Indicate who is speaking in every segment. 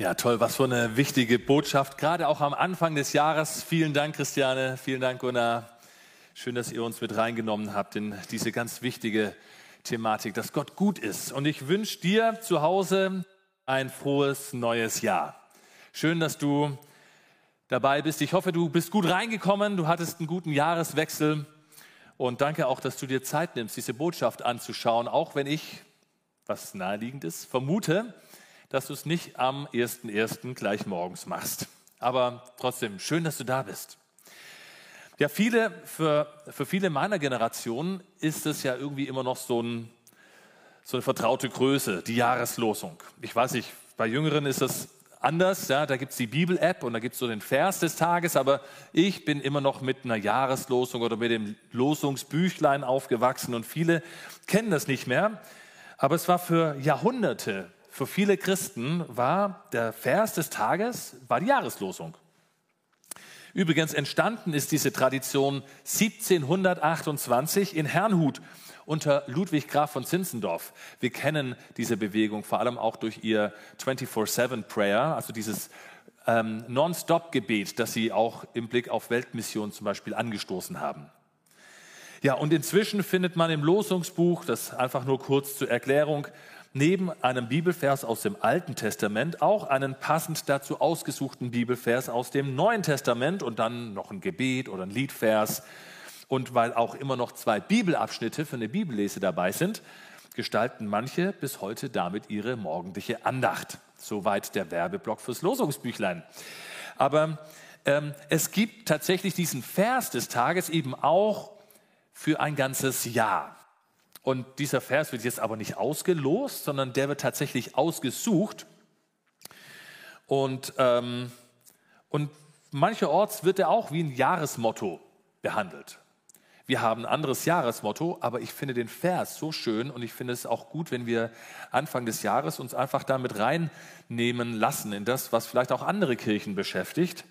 Speaker 1: Ja, toll, was für eine wichtige Botschaft, gerade auch am Anfang des Jahres. Vielen Dank, Christiane, vielen Dank, Gunnar. Schön, dass ihr uns mit reingenommen habt in diese ganz wichtige Thematik, dass Gott gut ist. Und ich wünsche dir zu Hause ein frohes neues Jahr. Schön, dass du dabei bist. Ich hoffe, du bist gut reingekommen, du hattest einen guten Jahreswechsel. Und danke auch, dass du dir Zeit nimmst, diese Botschaft anzuschauen, auch wenn ich, was naheliegend ist, vermute, dass du es nicht am 1.1. gleich morgens machst. Aber trotzdem, schön, dass du da bist. Ja, viele, für, für viele meiner Generation ist es ja irgendwie immer noch so, ein, so eine vertraute Größe, die Jahreslosung. Ich weiß nicht, bei Jüngeren ist es anders, ja, da gibt es die Bibel-App und da gibt es so den Vers des Tages, aber ich bin immer noch mit einer Jahreslosung oder mit dem Losungsbüchlein aufgewachsen und viele kennen das nicht mehr. Aber es war für Jahrhunderte für viele Christen war der Vers des Tages, war die Jahreslosung. Übrigens entstanden ist diese Tradition 1728 in Herrnhut unter Ludwig Graf von Zinzendorf. Wir kennen diese Bewegung vor allem auch durch ihr 24-7 Prayer, also dieses ähm, Non-Stop-Gebet, das sie auch im Blick auf Weltmission zum Beispiel angestoßen haben. Ja, und inzwischen findet man im Losungsbuch, das einfach nur kurz zur Erklärung, neben einem Bibelvers aus dem Alten Testament auch einen passend dazu ausgesuchten Bibelvers aus dem Neuen Testament und dann noch ein Gebet oder ein Liedvers. Und weil auch immer noch zwei Bibelabschnitte für eine Bibellese dabei sind, gestalten manche bis heute damit ihre morgendliche Andacht. Soweit der Werbeblock fürs Losungsbüchlein. Aber ähm, es gibt tatsächlich diesen Vers des Tages eben auch für ein ganzes Jahr. Und dieser Vers wird jetzt aber nicht ausgelost, sondern der wird tatsächlich ausgesucht. Und, ähm, und mancherorts wird er auch wie ein Jahresmotto behandelt. Wir haben ein anderes Jahresmotto, aber ich finde den Vers so schön und ich finde es auch gut, wenn wir Anfang des Jahres uns einfach damit reinnehmen lassen in das, was vielleicht auch andere Kirchen beschäftigt.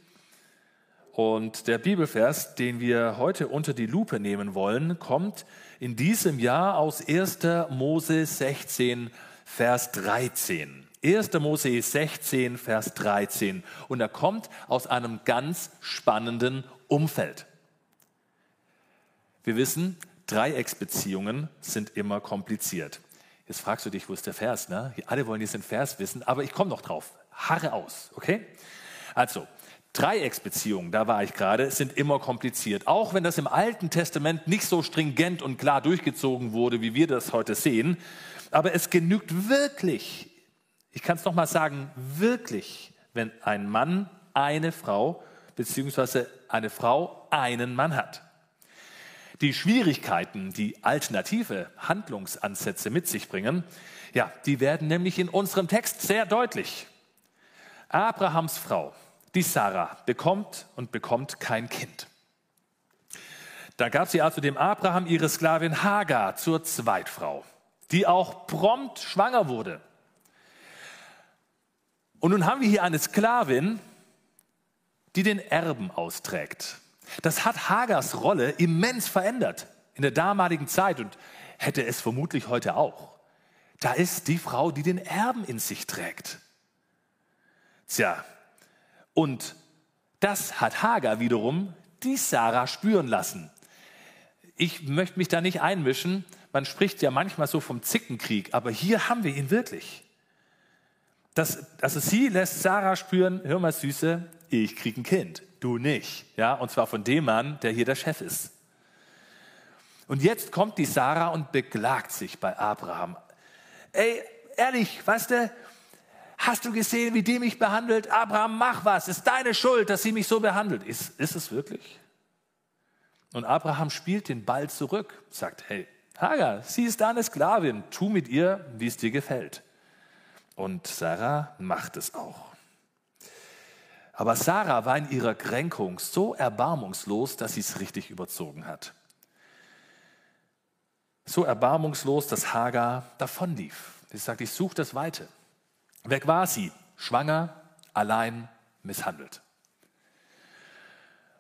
Speaker 1: Und der Bibelvers, den wir heute unter die Lupe nehmen wollen, kommt in diesem Jahr aus 1. Mose 16, Vers 13. 1. Mose 16, Vers 13. Und er kommt aus einem ganz spannenden Umfeld. Wir wissen, Dreiecksbeziehungen sind immer kompliziert. Jetzt fragst du dich, wo ist der Vers? Ne? Alle wollen diesen Vers wissen, aber ich komme noch drauf. Harre aus, okay? Also, Dreiecksbeziehungen, da war ich gerade, sind immer kompliziert. Auch wenn das im Alten Testament nicht so stringent und klar durchgezogen wurde, wie wir das heute sehen. Aber es genügt wirklich, ich kann es nochmal sagen, wirklich, wenn ein Mann eine Frau beziehungsweise eine Frau einen Mann hat. Die Schwierigkeiten, die alternative Handlungsansätze mit sich bringen, ja, die werden nämlich in unserem Text sehr deutlich. Abrahams Frau die Sarah bekommt und bekommt kein Kind. Da gab sie also dem Abraham ihre Sklavin Hagar zur Zweitfrau, die auch prompt schwanger wurde. Und nun haben wir hier eine Sklavin, die den Erben austrägt. Das hat Hagars Rolle immens verändert in der damaligen Zeit und hätte es vermutlich heute auch. Da ist die Frau, die den Erben in sich trägt. Tja, und das hat Hagar wiederum die Sarah spüren lassen. Ich möchte mich da nicht einmischen. Man spricht ja manchmal so vom Zickenkrieg, aber hier haben wir ihn wirklich. Das, also sie lässt Sarah spüren, hör mal Süße, ich krieg ein Kind, du nicht. Ja, und zwar von dem Mann, der hier der Chef ist. Und jetzt kommt die Sarah und beklagt sich bei Abraham. Ey, ehrlich, weißt du, Hast du gesehen, wie die mich behandelt? Abraham, mach was. Ist deine Schuld, dass sie mich so behandelt. Ist, ist es wirklich? Und Abraham spielt den Ball zurück, sagt, hey, Hagar, sie ist deine Sklavin, tu mit ihr, wie es dir gefällt. Und Sarah macht es auch. Aber Sarah war in ihrer Kränkung so erbarmungslos, dass sie es richtig überzogen hat. So erbarmungslos, dass Hagar davonlief. Sie sagt, ich suche das Weite. Weg war sie? Schwanger, allein, misshandelt.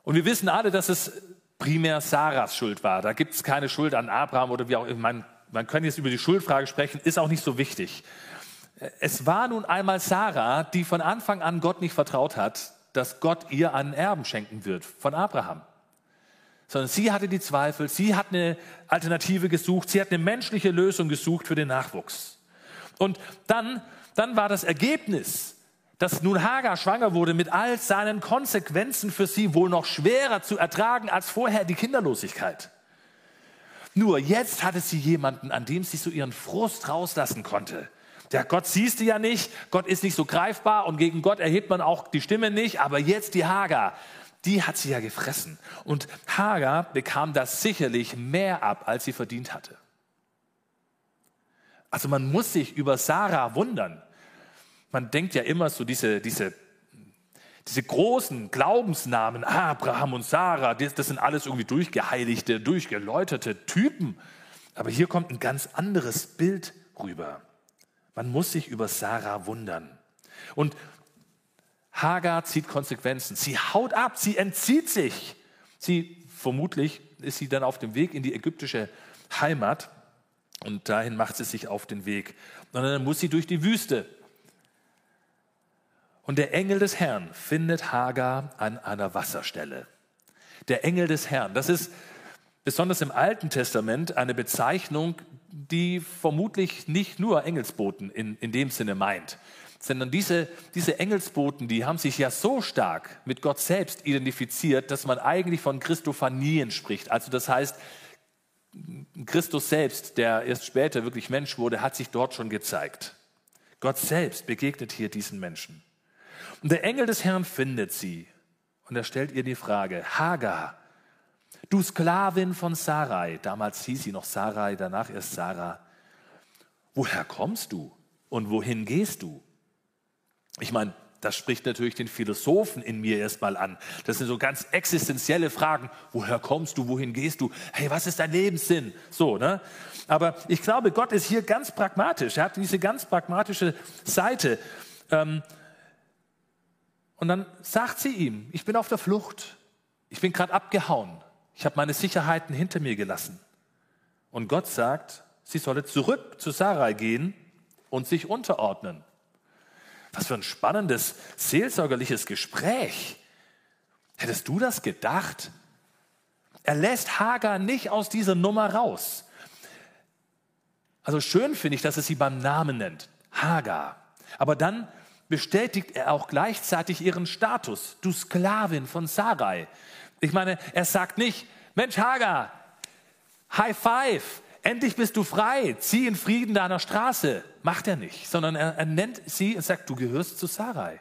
Speaker 1: Und wir wissen alle, dass es primär Sarahs Schuld war. Da gibt es keine Schuld an Abraham oder wie auch immer. Man, man kann jetzt über die Schuldfrage sprechen, ist auch nicht so wichtig. Es war nun einmal Sarah, die von Anfang an Gott nicht vertraut hat, dass Gott ihr einen Erben schenken wird von Abraham. Sondern sie hatte die Zweifel, sie hat eine Alternative gesucht, sie hat eine menschliche Lösung gesucht für den Nachwuchs. Und dann, dann war das Ergebnis, dass nun Hagar schwanger wurde mit all seinen Konsequenzen für sie wohl noch schwerer zu ertragen als vorher die Kinderlosigkeit. Nur jetzt hatte sie jemanden, an dem sie so ihren Frust rauslassen konnte. Der Gott siehst du ja nicht, Gott ist nicht so greifbar und gegen Gott erhebt man auch die Stimme nicht, aber jetzt die Hagar, die hat sie ja gefressen. Und Hagar bekam das sicherlich mehr ab, als sie verdient hatte. Also man muss sich über Sarah wundern. Man denkt ja immer so diese, diese, diese großen Glaubensnamen, Abraham und Sarah, das, das sind alles irgendwie durchgeheiligte, durchgeläuterte Typen. Aber hier kommt ein ganz anderes Bild rüber. Man muss sich über Sarah wundern. Und Hagar zieht Konsequenzen. Sie haut ab, sie entzieht sich. Sie, vermutlich ist sie dann auf dem Weg in die ägyptische Heimat und dahin macht sie sich auf den Weg. Und dann muss sie durch die Wüste. Und der Engel des Herrn findet Hagar an einer Wasserstelle. Der Engel des Herrn, das ist besonders im Alten Testament eine Bezeichnung, die vermutlich nicht nur Engelsboten in, in dem Sinne meint, sondern diese, diese Engelsboten, die haben sich ja so stark mit Gott selbst identifiziert, dass man eigentlich von Christophanien spricht. Also das heißt, Christus selbst, der erst später wirklich Mensch wurde, hat sich dort schon gezeigt. Gott selbst begegnet hier diesen Menschen. Und der Engel des Herrn findet sie und er stellt ihr die Frage, Hagar, Du Sklavin von Sarai, damals hieß sie noch Sarai, danach erst Sarah, woher kommst du und wohin gehst du? Ich meine, das spricht natürlich den Philosophen in mir erstmal an. Das sind so ganz existenzielle Fragen. Woher kommst du? Wohin gehst du? Hey, was ist dein Lebenssinn? So, ne? Aber ich glaube, Gott ist hier ganz pragmatisch. Er hat diese ganz pragmatische Seite. Ähm, und dann sagt sie ihm, ich bin auf der Flucht. Ich bin gerade abgehauen. Ich habe meine Sicherheiten hinter mir gelassen. Und Gott sagt, sie solle zurück zu Sarai gehen und sich unterordnen. Was für ein spannendes, seelsorgerliches Gespräch. Hättest du das gedacht? Er lässt Hagar nicht aus dieser Nummer raus. Also schön finde ich, dass er sie beim Namen nennt, Hagar. Aber dann bestätigt er auch gleichzeitig ihren Status, du Sklavin von Sarai. Ich meine, er sagt nicht, Mensch Hagar, High Five, endlich bist du frei, zieh in Frieden deiner Straße. Macht er nicht, sondern er, er nennt sie und sagt, du gehörst zu Sarai.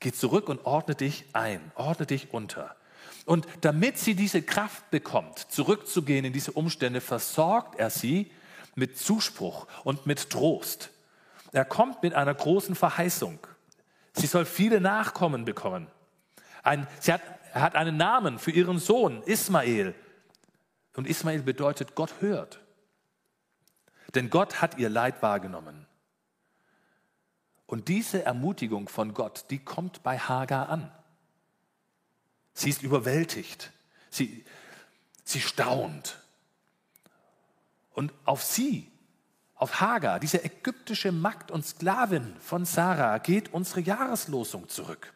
Speaker 1: Geh zurück und ordne dich ein, ordne dich unter. Und damit sie diese Kraft bekommt, zurückzugehen in diese Umstände, versorgt er sie mit Zuspruch und mit Trost. Er kommt mit einer großen Verheißung. Sie soll viele Nachkommen bekommen. Ein, sie hat hat einen Namen für ihren Sohn, Ismael. Und Ismael bedeutet, Gott hört. Denn Gott hat ihr Leid wahrgenommen. Und diese Ermutigung von Gott, die kommt bei Hagar an. Sie ist überwältigt. Sie, sie staunt. Und auf sie, auf Hagar, diese ägyptische Magd und Sklavin von Sarah, geht unsere Jahreslosung zurück.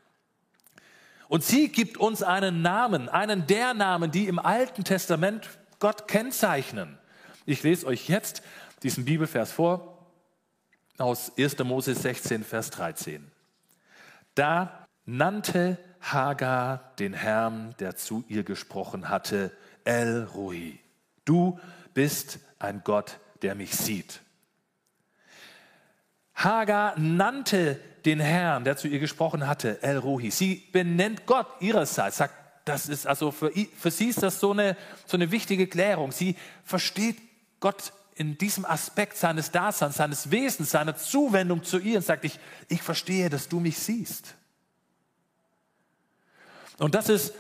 Speaker 1: Und sie gibt uns einen Namen, einen der Namen, die im Alten Testament Gott kennzeichnen. Ich lese euch jetzt diesen Bibelvers vor aus 1. Mose 16, Vers 13. Da nannte Hagar den Herrn, der zu ihr gesprochen hatte, El Rui. Du bist ein Gott, der mich sieht. Hagar nannte den Herrn, der zu ihr gesprochen hatte, El Ruhi. Sie benennt Gott ihrerseits, sagt, das ist also für, für sie ist das so eine, so eine wichtige Klärung. Sie versteht Gott in diesem Aspekt seines Daseins, seines Wesens, seiner Zuwendung zu ihr und sagt, ich, ich verstehe, dass du mich siehst. Und das ist,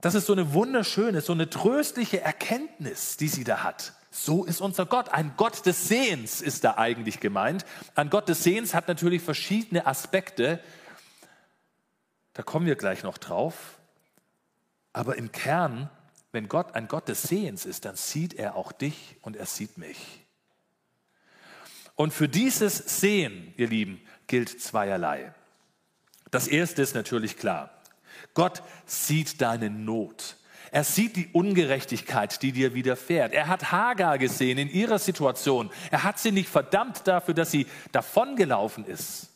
Speaker 1: das ist so eine wunderschöne, so eine tröstliche Erkenntnis, die sie da hat. So ist unser Gott. Ein Gott des Sehens ist da eigentlich gemeint. Ein Gott des Sehens hat natürlich verschiedene Aspekte. Da kommen wir gleich noch drauf. Aber im Kern, wenn Gott ein Gott des Sehens ist, dann sieht er auch dich und er sieht mich. Und für dieses Sehen, ihr Lieben, gilt zweierlei. Das erste ist natürlich klar. Gott sieht deine Not. Er sieht die Ungerechtigkeit, die dir widerfährt. Er hat Hagar gesehen in ihrer Situation. Er hat sie nicht verdammt dafür, dass sie davongelaufen ist.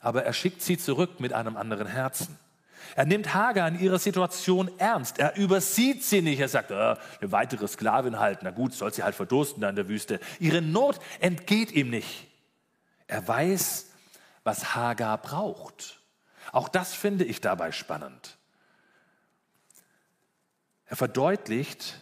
Speaker 1: Aber er schickt sie zurück mit einem anderen Herzen. Er nimmt Hagar in ihrer Situation ernst. Er übersieht sie nicht. Er sagt, äh, eine weitere Sklavin halten. Na gut, soll sie halt verdursten da in der Wüste. Ihre Not entgeht ihm nicht. Er weiß, was Hagar braucht. Auch das finde ich dabei spannend. Er verdeutlicht,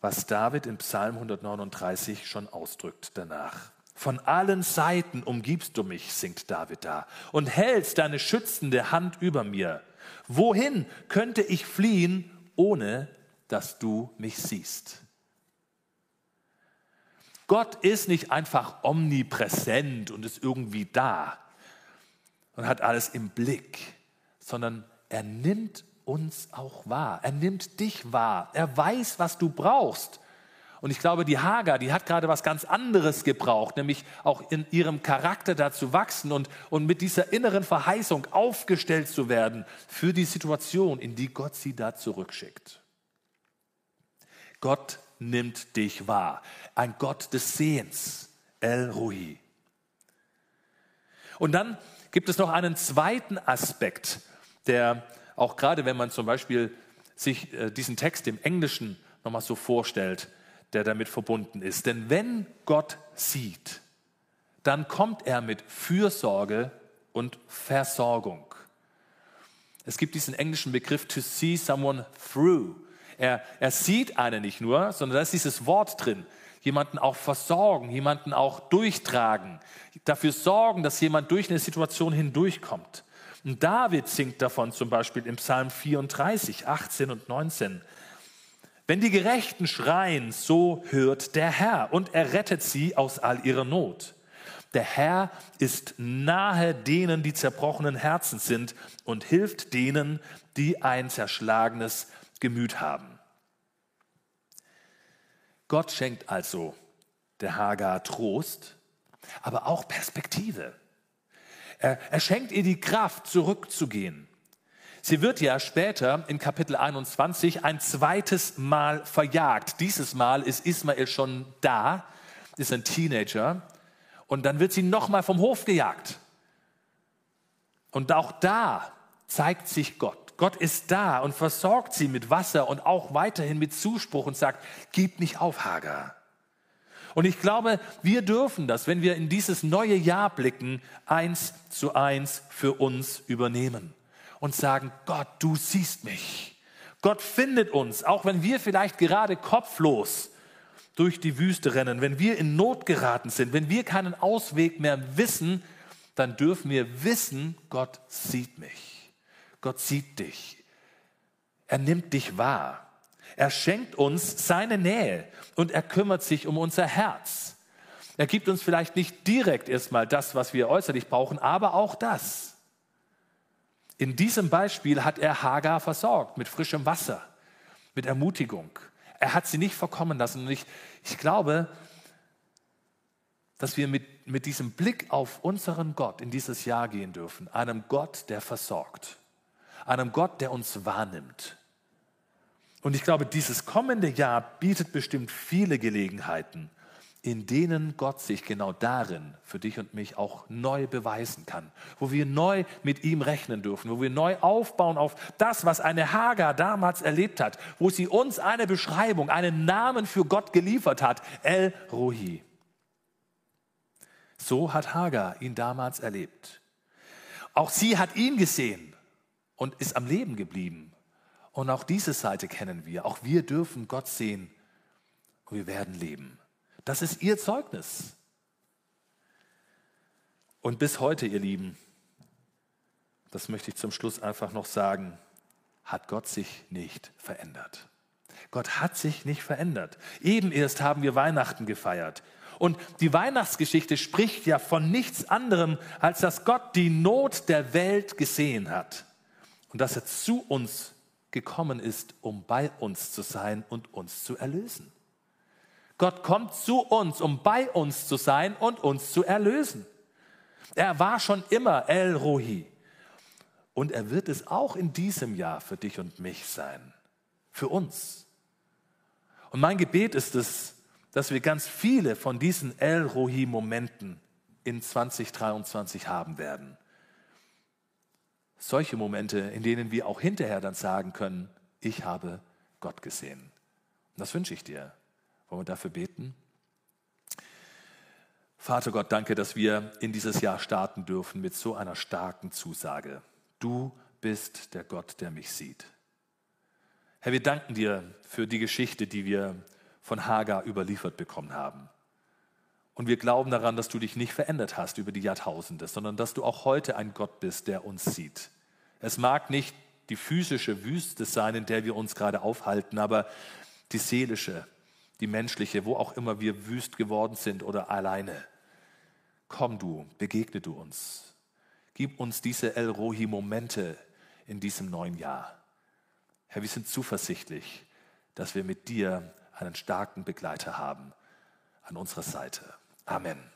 Speaker 1: was David im Psalm 139 schon ausdrückt danach. Von allen Seiten umgibst du mich, singt David da, und hältst deine schützende Hand über mir. Wohin könnte ich fliehen, ohne dass du mich siehst? Gott ist nicht einfach omnipräsent und ist irgendwie da und hat alles im Blick, sondern er nimmt uns auch wahr. Er nimmt dich wahr. Er weiß, was du brauchst. Und ich glaube, die Hagar, die hat gerade was ganz anderes gebraucht, nämlich auch in ihrem Charakter dazu wachsen und, und mit dieser inneren Verheißung aufgestellt zu werden für die Situation, in die Gott sie da zurückschickt. Gott nimmt dich wahr. Ein Gott des Sehens. El Rui. Und dann gibt es noch einen zweiten Aspekt, der auch gerade wenn man zum Beispiel sich äh, diesen Text im Englischen nochmal so vorstellt, der damit verbunden ist. Denn wenn Gott sieht, dann kommt er mit Fürsorge und Versorgung. Es gibt diesen englischen Begriff to see someone through. Er, er sieht einen nicht nur, sondern da ist dieses Wort drin. Jemanden auch versorgen, jemanden auch durchtragen, dafür sorgen, dass jemand durch eine Situation hindurchkommt. David singt davon zum Beispiel im Psalm 34, 18 und 19. Wenn die Gerechten schreien, so hört der Herr und er rettet sie aus all ihrer Not. Der Herr ist nahe denen, die zerbrochenen Herzen sind und hilft denen, die ein zerschlagenes Gemüt haben. Gott schenkt also der Hagar Trost, aber auch Perspektive. Er, er schenkt ihr die Kraft, zurückzugehen. Sie wird ja später in Kapitel 21 ein zweites Mal verjagt. Dieses Mal ist Ismael schon da, ist ein Teenager. Und dann wird sie nochmal vom Hof gejagt. Und auch da zeigt sich Gott. Gott ist da und versorgt sie mit Wasser und auch weiterhin mit Zuspruch und sagt, gib nicht auf, Hagar. Und ich glaube, wir dürfen das, wenn wir in dieses neue Jahr blicken, eins zu eins für uns übernehmen und sagen, Gott, du siehst mich. Gott findet uns, auch wenn wir vielleicht gerade kopflos durch die Wüste rennen, wenn wir in Not geraten sind, wenn wir keinen Ausweg mehr wissen, dann dürfen wir wissen, Gott sieht mich. Gott sieht dich. Er nimmt dich wahr. Er schenkt uns seine Nähe und er kümmert sich um unser Herz. Er gibt uns vielleicht nicht direkt erstmal das, was wir äußerlich brauchen, aber auch das. In diesem Beispiel hat er Hagar versorgt mit frischem Wasser, mit Ermutigung. Er hat sie nicht verkommen lassen. Und ich, ich glaube, dass wir mit, mit diesem Blick auf unseren Gott in dieses Jahr gehen dürfen. Einem Gott, der versorgt. Einem Gott, der uns wahrnimmt. Und ich glaube, dieses kommende Jahr bietet bestimmt viele Gelegenheiten, in denen Gott sich genau darin für dich und mich auch neu beweisen kann, wo wir neu mit ihm rechnen dürfen, wo wir neu aufbauen auf das, was eine Hagar damals erlebt hat, wo sie uns eine Beschreibung, einen Namen für Gott geliefert hat, El Rohi. So hat Hagar ihn damals erlebt. Auch sie hat ihn gesehen und ist am Leben geblieben und auch diese Seite kennen wir. Auch wir dürfen Gott sehen und wir werden leben. Das ist ihr Zeugnis. Und bis heute, ihr Lieben, das möchte ich zum Schluss einfach noch sagen, hat Gott sich nicht verändert. Gott hat sich nicht verändert. Eben erst haben wir Weihnachten gefeiert. Und die Weihnachtsgeschichte spricht ja von nichts anderem, als dass Gott die Not der Welt gesehen hat und dass er zu uns gekommen ist, um bei uns zu sein und uns zu erlösen. Gott kommt zu uns, um bei uns zu sein und uns zu erlösen. Er war schon immer El Rohi. Und er wird es auch in diesem Jahr für dich und mich sein. Für uns. Und mein Gebet ist es, dass wir ganz viele von diesen El Rohi-Momenten in 2023 haben werden. Solche Momente, in denen wir auch hinterher dann sagen können, ich habe Gott gesehen. Und das wünsche ich dir. Wollen wir dafür beten? Vater Gott, danke, dass wir in dieses Jahr starten dürfen mit so einer starken Zusage. Du bist der Gott, der mich sieht. Herr, wir danken dir für die Geschichte, die wir von Hagar überliefert bekommen haben. Und wir glauben daran, dass du dich nicht verändert hast über die Jahrtausende, sondern dass du auch heute ein Gott bist, der uns sieht. Es mag nicht die physische Wüste sein, in der wir uns gerade aufhalten, aber die seelische, die menschliche, wo auch immer wir wüst geworden sind oder alleine. Komm du, begegne du uns. Gib uns diese El Rohi-Momente in diesem neuen Jahr. Herr, wir sind zuversichtlich, dass wir mit dir einen starken Begleiter haben an unserer Seite. Amen.